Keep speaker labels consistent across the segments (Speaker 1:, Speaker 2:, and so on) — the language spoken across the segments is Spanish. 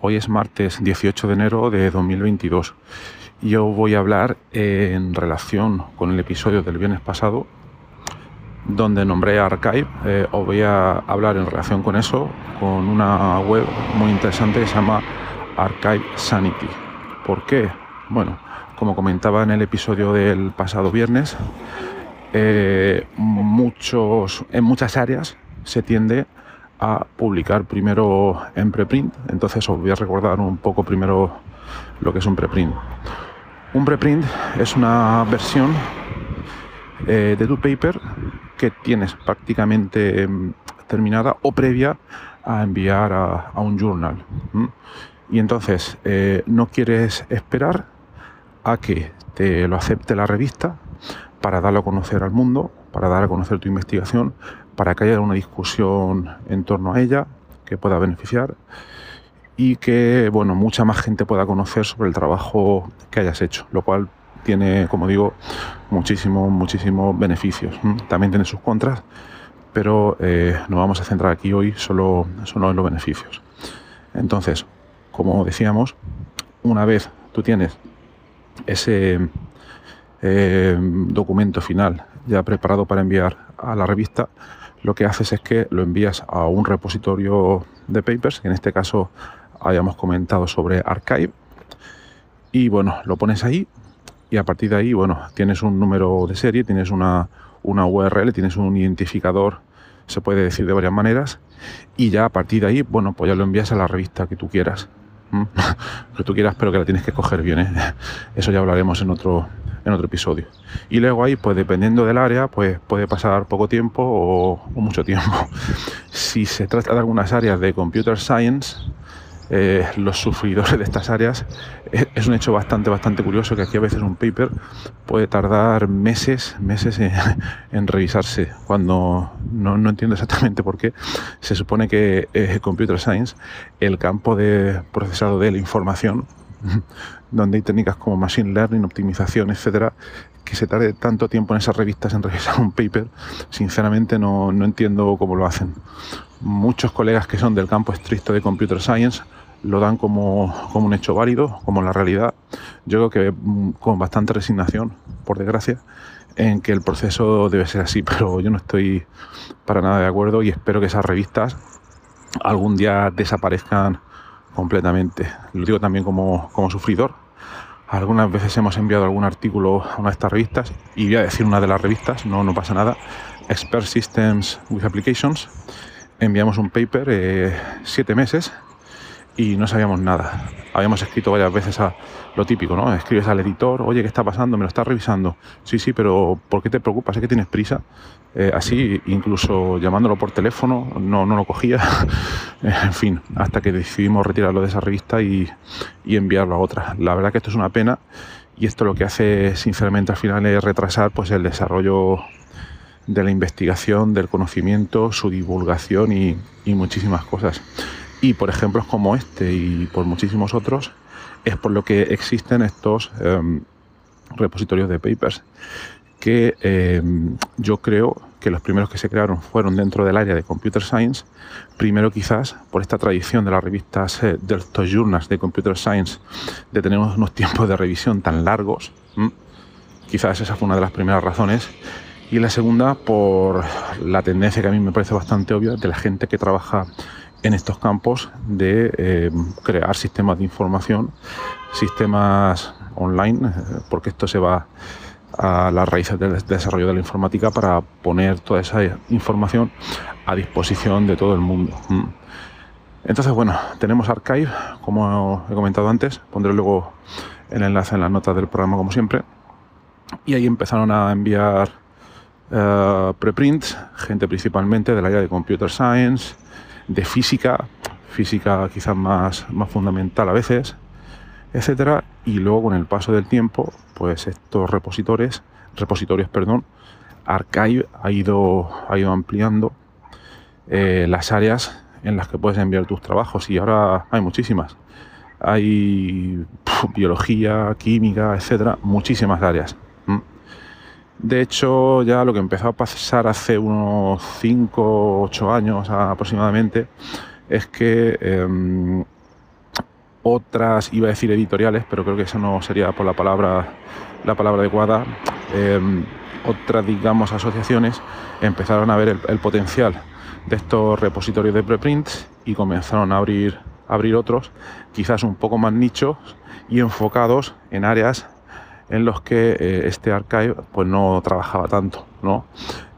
Speaker 1: Hoy es martes 18 de enero de 2022 y yo voy a hablar en relación con el episodio del viernes pasado donde nombré Archive. Eh, os voy a hablar en relación con eso, con una web muy interesante que se llama Archive Sanity. ¿Por qué? Bueno, como comentaba en el episodio del pasado viernes, eh, muchos, en muchas áreas se tiende a publicar primero en preprint. Entonces os voy a recordar un poco primero lo que es un preprint. Un preprint es una versión eh, de tu paper que tienes prácticamente em, terminada o previa a enviar a, un journal. Y entonces eh, no quieres esperar a que te lo acepte la revista para darlo a conocer al mundo, para dar a conocer tu investigación, para que haya una discusión en torno a ella que pueda beneficiar y que bueno, mucha más gente pueda conocer sobre el trabajo que hayas hecho, lo cual tiene, como digo, muchísimos, muchísimos beneficios. También tiene sus contras, pero eh, nos vamos a centrar aquí hoy solo, solo en los beneficios. Entonces, como decíamos, una vez tú tienes ese eh, documento final ya preparado para enviar a la revista, lo que haces es que lo envías a un repositorio de papers, que en este caso hayamos comentado sobre Archive, y bueno, lo pones ahí y a partir de ahí, bueno, tienes un número de serie, tienes una, una URL, tienes un identificador, se puede decir de varias maneras, y ya a partir de ahí, bueno, pues ya lo envías a la revista que tú quieras. que tú quieras, pero que la tienes que coger bien. ¿eh? Eso ya hablaremos en otro, en otro episodio. Y luego ahí, pues dependiendo del área, pues puede pasar poco tiempo o, mucho tiempo. Si se trata de algunas áreas de computer science, eh, los sufridores de estas áreas, eh, es un hecho bastante, bastante curioso que aquí a veces un paper puede tardar meses, meses en, revisarse, cuando no, entiendo exactamente por qué. Se supone que eh, Computer Science, el campo de procesado de la información, donde hay técnicas como Machine Learning, optimización, etcétera, que se tarde tanto tiempo en esas revistas en revisar un paper, sinceramente no, entiendo cómo lo hacen. Muchos colegas que son del campo estricto de Computer Science lo dan como, como un hecho válido, como la realidad. Yo creo que mm, con bastante resignación, por desgracia, en que el proceso debe ser así, pero yo no estoy para nada de acuerdo y espero que esas revistas algún día desaparezcan completamente. Lo digo también como, como sufridor. Algunas veces hemos enviado algún artículo a una de estas revistas y voy a decir una de las revistas, no, no pasa nada. Expert Systems with Applications. Enviamos un paper eh, siete meses y no sabíamos nada. Habíamos escrito varias veces a lo típico, ¿no? Escribes al editor, oye, ¿qué está pasando? Me lo estás revisando. Sí, sí, pero ¿por qué te preocupas? ¿Es que tienes prisa? Eh, así, incluso llamándolo por teléfono, no, no lo cogía. en fin, hasta que decidimos retirarlo de esa revista y, y enviarlo a otra. La verdad que esto es una pena y esto lo que hace, sinceramente, al final es retrasar pues, el desarrollo de la investigación, del conocimiento, su divulgación y, y muchísimas cosas. Y por ejemplos como este y por muchísimos otros, es por lo que existen estos em, repositorios de papers, que em, yo creo que los primeros que se crearon fueron dentro del área de Computer Science, primero quizás por esta tradición de las revistas eh, de estos journals de Computer Science, de tener unos tiempos de revisión tan largos, quizás esa fue una de las primeras razones, y la segunda por la tendencia que a mí me parece bastante obvia de la gente que trabaja en estos campos de eh, crear sistemas de información, sistemas online, eh, porque esto se va a las raíces del desarrollo de la informática para poner toda esa información a disposición de todo el mundo. Mm. Entonces, bueno, tenemos Archive, como he comentado antes, pondré luego el enlace en las notas del programa como siempre. y ahí empezaron a enviar uh, preprints, gente principalmente del área de computer science, de física, física quizás más, más fundamental a veces, etcétera, y luego con el paso del tiempo, pues estos repositores, repositorios, perdón, Archive ha ido, ha ido ampliando eh, las áreas en las que puedes enviar tus trabajos y ahora hay muchísimas. Hay biología, química, etcétera, muchísimas áreas. De hecho, ya lo que empezó a pasar hace unos 5 o 8 años aproximadamente es que em, otras, iba a decir editoriales, pero creo que eso no sería por la palabra, la palabra adecuada, em, otras, digamos, asociaciones empezaron a ver el, potencial de estos repositorios de preprints y comenzaron a abrir, abrir otros, quizás un poco más nichos y enfocados en áreas en los que eh, este archive pues no trabajaba tanto, ¿no?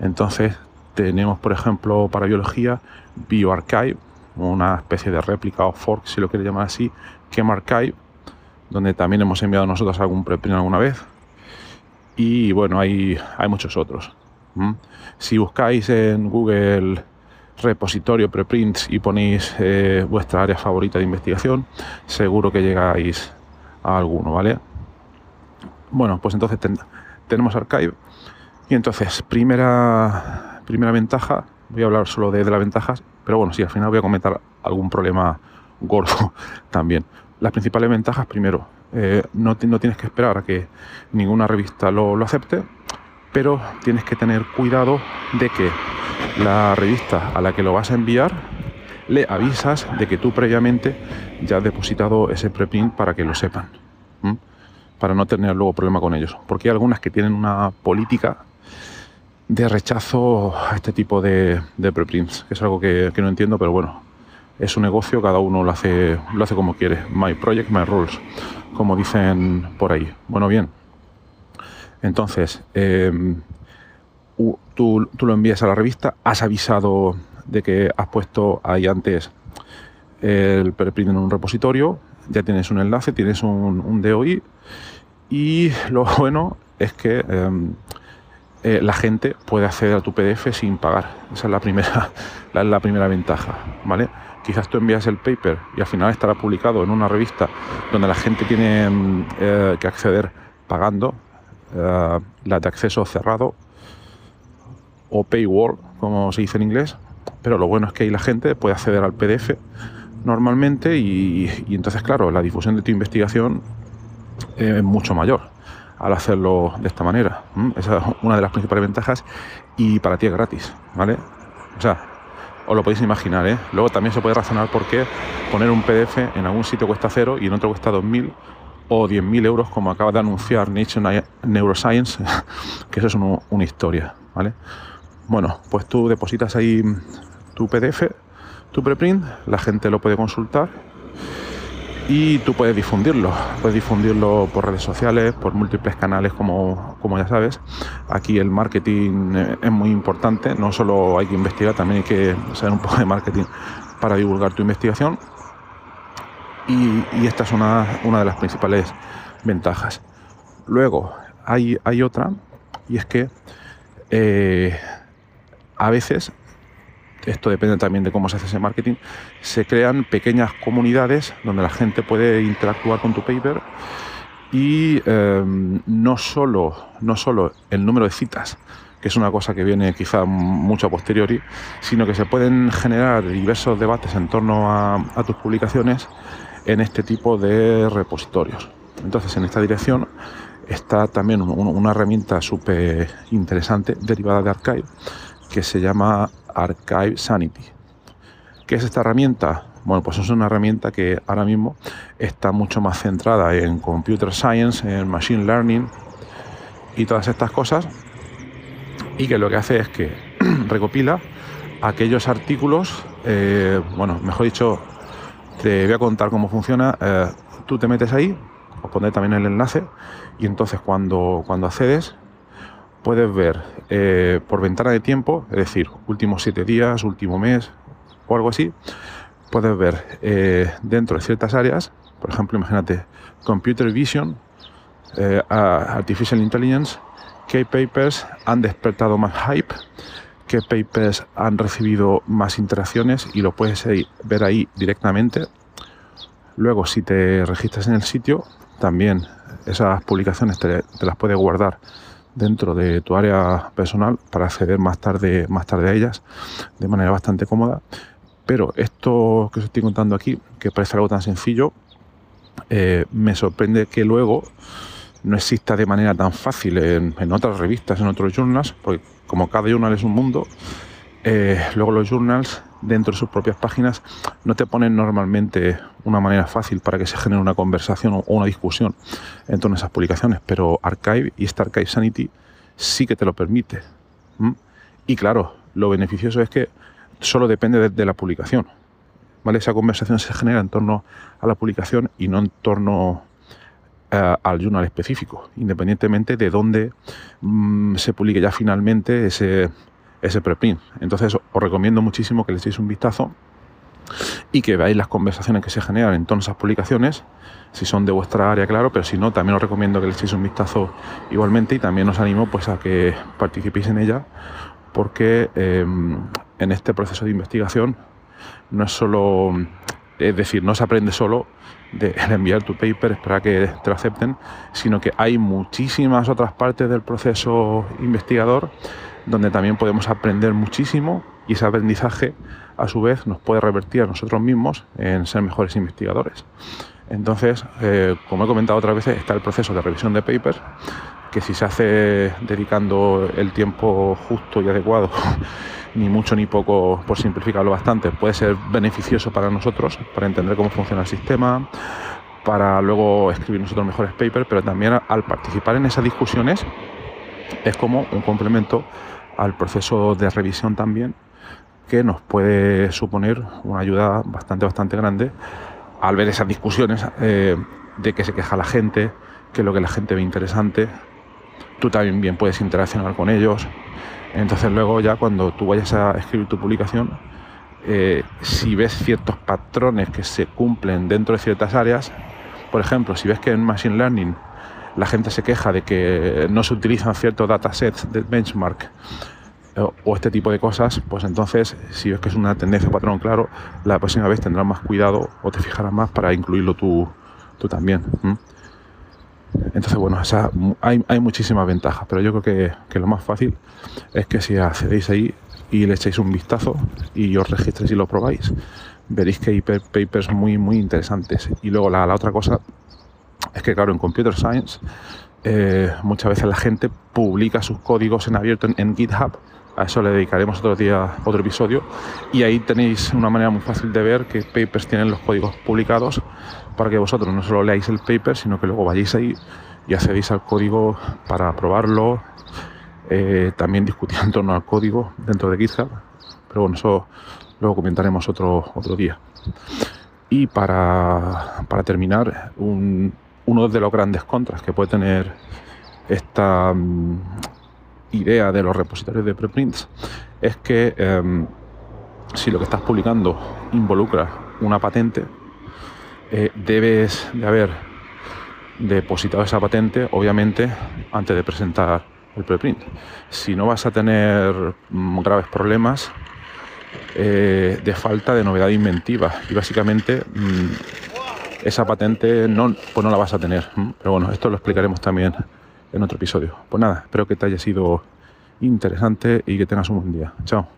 Speaker 1: Entonces tenemos, por ejemplo, para biología, BioArchive, una especie de réplica o fork, si lo quiere llamar así, ChemArchive, donde también hemos enviado nosotros algún preprint alguna vez. Y bueno, hay, hay muchos otros. Si buscáis en Google repositorio preprints y ponéis eh, vuestra área favorita de investigación, seguro que llegáis a alguno, ¿vale? Bueno, pues entonces tenemos Archive. Y entonces, primera, primera ventaja, voy a hablar solo de, las ventajas, pero bueno, sí, al final voy a comentar algún problema gordo también. Las principales ventajas, primero, eh, no, no, tienes que esperar a que ninguna revista lo, lo, acepte, pero tienes que tener cuidado de que la revista a la que lo vas a enviar le avisas de que tú previamente ya has depositado ese preprint para que lo sepan para no tener luego problema con ellos. Porque hay algunas que tienen una política de rechazo a este tipo de, preprints, que es algo que, no entiendo, pero bueno, es un negocio, cada uno lo hace, lo hace como quiere. My project, my rules, como dicen por ahí. Bueno, bien. Entonces, em, tú, lo envías a la revista, has avisado de que has puesto ahí antes el preprint en un repositorio, ya tienes un enlace, tienes un, un DOI y lo bueno es que em, eh, la gente puede acceder a tu PDF sin pagar. Esa es la primera, la, primera ventaja, ¿vale? Quizás tú envías el paper y al final estará publicado en una revista donde la gente tiene em, eh, que acceder pagando, eh, la de acceso cerrado o paywall, como se dice en inglés, pero lo bueno es que ahí la gente puede acceder al PDF normalmente y, entonces, claro, la difusión de tu investigación es mucho mayor al hacerlo de esta manera. Esa es una de las principales ventajas y para ti es gratis, ¿vale? O sea, os lo podéis imaginar, ¿eh? Luego también se puede razonar por qué poner un PDF en algún sitio cuesta cero y en otro cuesta 2.000 o 10.000 euros, como acaba de anunciar Nature Neuroscience, que eso es una historia, ¿vale? Bueno, pues tú depositas ahí tu PDF, tu preprint, la gente lo puede consultar y tú puedes difundirlo. Puedes difundirlo por redes sociales, por múltiples canales, como, como ya sabes. Aquí el marketing eh, es muy importante, no solo hay que investigar, también hay que saber un poco de marketing para divulgar tu investigación. Y, esta es una, una, de las principales ventajas. Luego, hay, hay otra, y es que eh, a veces esto depende también de cómo se hace ese marketing, se crean pequeñas comunidades donde la gente puede interactuar con tu paper y em, no, solo, no solo el número de citas, que es una cosa que viene quizá mucho a posteriori, sino que se pueden generar diversos debates en torno a, tus publicaciones en este tipo de repositorios. Entonces, en esta dirección está también una herramienta súper interesante derivada de Archive que se llama Archive Sanity. ¿Qué es esta herramienta? Bueno, pues es una herramienta que ahora mismo está mucho más centrada en computer science, en machine learning y todas estas cosas. Y que lo que hace es que recopila aquellos artículos, eh, bueno, mejor dicho, te voy a contar cómo funciona. Eh, tú te metes ahí, os pondré también el enlace, y entonces cuando, cuando accedes, puedes ver eh, por ventana de tiempo, es decir, últimos siete días, último mes o algo así, puedes ver eh, dentro de ciertas áreas, por ejemplo, imagínate Computer Vision, eh, Artificial Intelligence, qué papers han despertado más hype, qué papers han recibido más interacciones y lo puedes ver ahí directamente. Luego, si te registras en el sitio, también esas publicaciones te, las puedes guardar dentro de tu área personal para acceder más tarde, más tarde a ellas de manera bastante cómoda. Pero esto que os estoy contando aquí, que parece algo tan sencillo, eh, me sorprende que luego no exista de manera tan fácil en, otras revistas, en otros journals, porque como cada journal es un mundo, eh, luego los journals dentro de sus propias páginas no te ponen normalmente una manera fácil para que se genere una conversación o una discusión en torno a esas publicaciones, pero Archive y esta Archive Sanity sí que te lo permite. Y claro, lo beneficioso es que solo depende de, la publicación. ¿vale? Esa conversación se genera en torno a la publicación y no en torno eh, al journal específico, independientemente de dónde mm, se publique ya finalmente ese, ese preprint. Entonces os recomiendo muchísimo que le echéis un vistazo y que veáis las conversaciones que se generan en todas esas publicaciones, si son de vuestra área, claro, pero si no, también os recomiendo que le echéis un vistazo igualmente y también os animo pues a que participéis en ella, porque em, en este proceso de investigación no es solo, es decir, no se aprende solo de enviar tu paper, esperar que te lo acepten, sino que hay muchísimas otras partes del proceso investigador donde también podemos aprender muchísimo y ese aprendizaje a su vez nos puede revertir a nosotros mismos en ser mejores investigadores. Entonces, eh, como he comentado otras veces, está el proceso de revisión de papers, que si se hace dedicando el tiempo justo y adecuado, ni mucho ni poco, por simplificarlo bastante, puede ser beneficioso para nosotros, para entender cómo funciona el sistema, para luego escribir nosotros mejores papers, pero también al participar en esas discusiones es como un complemento al proceso de revisión también, que nos puede suponer una ayuda bastante, bastante grande al ver esas discusiones eh, de que se queja la gente, que lo que la gente ve interesante, tú también bien puedes interaccionar con ellos. Entonces luego ya cuando tú vayas a escribir tu publicación, eh, si ves ciertos patrones que se cumplen dentro de ciertas áreas, por ejemplo, si ves que en Machine Learning la gente se queja de que no se utilizan ciertos datasets de benchmark eh, o este tipo de cosas, pues entonces, si ves que es una tendencia patrón claro, la próxima vez tendrás más cuidado o te fijarás más para incluirlo tú, tú también. Entonces, bueno, hay, hay, muchísimas ventajas, pero yo creo que, lo más fácil es que si accedéis ahí y le echéis un vistazo y os registréis y lo probáis, veréis que hay papers muy, muy interesantes. Y luego la otra cosa es que, claro, en Computer Science eh, muchas veces la gente publica sus códigos en abierto en, GitHub. A eso le dedicaremos otro día, otro episodio. Y ahí tenéis una manera muy fácil de ver qué papers tienen los códigos publicados para que vosotros no solo leáis el paper, sino que luego vayáis ahí y accedéis al código para probarlo, eh, también discutir en torno al código dentro de GitHub. Pero bueno, eso luego comentaremos otro, otro día. Y para, para terminar, un, uno de los grandes contras que puede tener esta mm, idea de los repositorios de preprints es que em, si lo que estás publicando involucra una patente, eh, debes de haber depositado esa patente, obviamente, antes de presentar el preprint. Si no vas a tener mm, graves problemas eh, de falta de novedad inventiva y básicamente mm, esa patente no, pues no la vas a tener. Pero bueno, esto lo explicaremos también en otro episodio. Pues nada, espero que te haya sido interesante y que tengas un buen día. Chao.